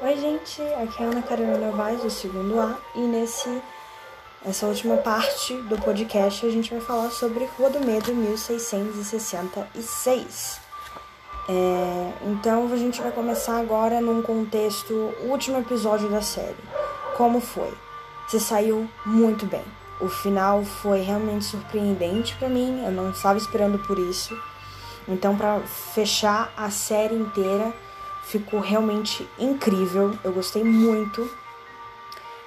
Oi, gente, aqui é a Ana Carolina Vaz, do segundo A, e nesse essa última parte do podcast a gente vai falar sobre Rua do Medo 1666. É, então a gente vai começar agora num contexto, último episódio da série. Como foi? Você saiu muito bem. O final foi realmente surpreendente para mim, eu não estava esperando por isso. Então, para fechar a série inteira, ficou realmente incrível. Eu gostei muito.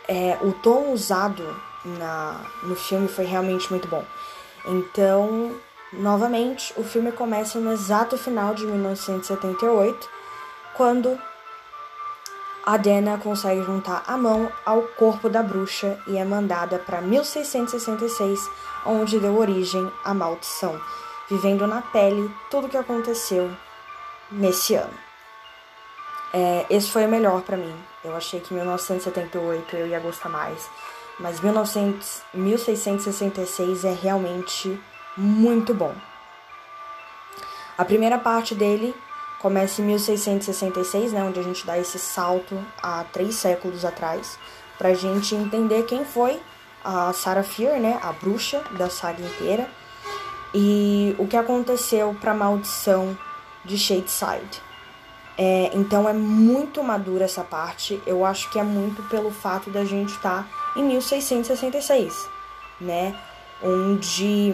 É, o tom usado na, no filme foi realmente muito bom. Então, novamente, o filme começa no exato final de 1978, quando a Dana consegue juntar a mão ao corpo da bruxa e é mandada para 1666, onde deu origem à maldição, vivendo na pele tudo o que aconteceu nesse ano. É, esse foi o melhor para mim. Eu achei que 1978 eu ia gostar mais. Mas 1900, 1666 é realmente muito bom. A primeira parte dele começa em 1666, né, onde a gente dá esse salto há três séculos atrás, pra gente entender quem foi a Sarah Fear, né, a bruxa da saga inteira, e o que aconteceu para a maldição de Shadeside. É, então é muito madura essa parte. Eu acho que é muito pelo fato da gente estar tá em 1666, né? Onde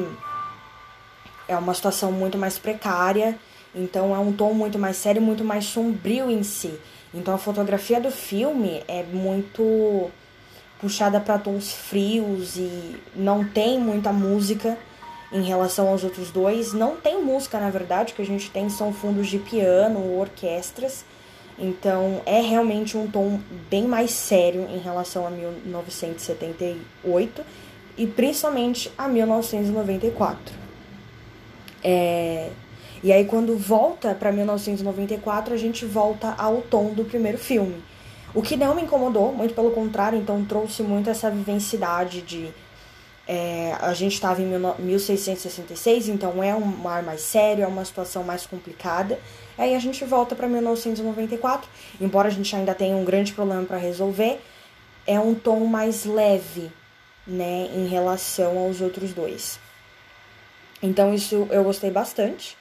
é uma situação muito mais precária, então é um tom muito mais sério, muito mais sombrio em si. Então a fotografia do filme é muito puxada para tons frios e não tem muita música em relação aos outros dois. Não tem música, na verdade, o que a gente tem são fundos de piano orquestras. Então é realmente um tom bem mais sério em relação a 1978 e principalmente a 1994. É... E aí quando volta para 1994 a gente volta ao tom do primeiro filme. O que não me incomodou, muito pelo contrário, então trouxe muito essa vivencidade de é, a gente estava em 1666, então é um mar mais sério, é uma situação mais complicada. Aí a gente volta para 1994, embora a gente ainda tenha um grande problema para resolver, é um tom mais leve, né, em relação aos outros dois. Então isso eu gostei bastante.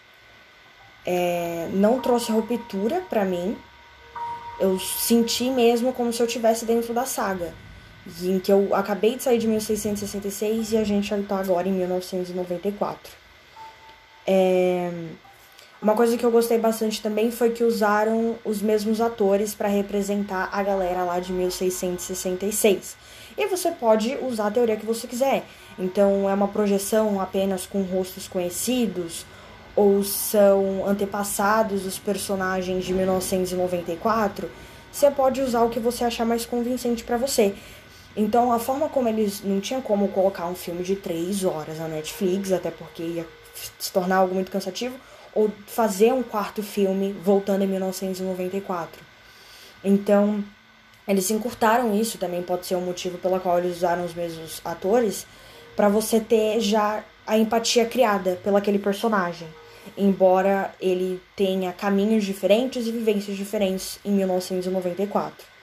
É, não trouxe ruptura para mim. Eu senti mesmo como se eu estivesse dentro da saga em que eu acabei de sair de 1666 e a gente está agora em 1994. É... Uma coisa que eu gostei bastante também foi que usaram os mesmos atores para representar a galera lá de 1666. E você pode usar a teoria que você quiser. Então, é uma projeção apenas com rostos conhecidos, ou são antepassados dos personagens de 1994. Você pode usar o que você achar mais convincente para você. Então, a forma como eles não tinham como colocar um filme de três horas na Netflix, até porque ia se tornar algo muito cansativo, ou fazer um quarto filme voltando em 1994. Então, eles encurtaram isso, também pode ser um motivo pelo qual eles usaram os mesmos atores, para você ter já a empatia criada pelo aquele personagem. Embora ele tenha caminhos diferentes e vivências diferentes em 1994.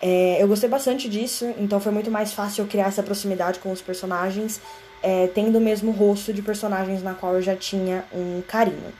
É, eu gostei bastante disso, então foi muito mais fácil eu criar essa proximidade com os personagens, é, tendo o mesmo rosto de personagens na qual eu já tinha um carinho.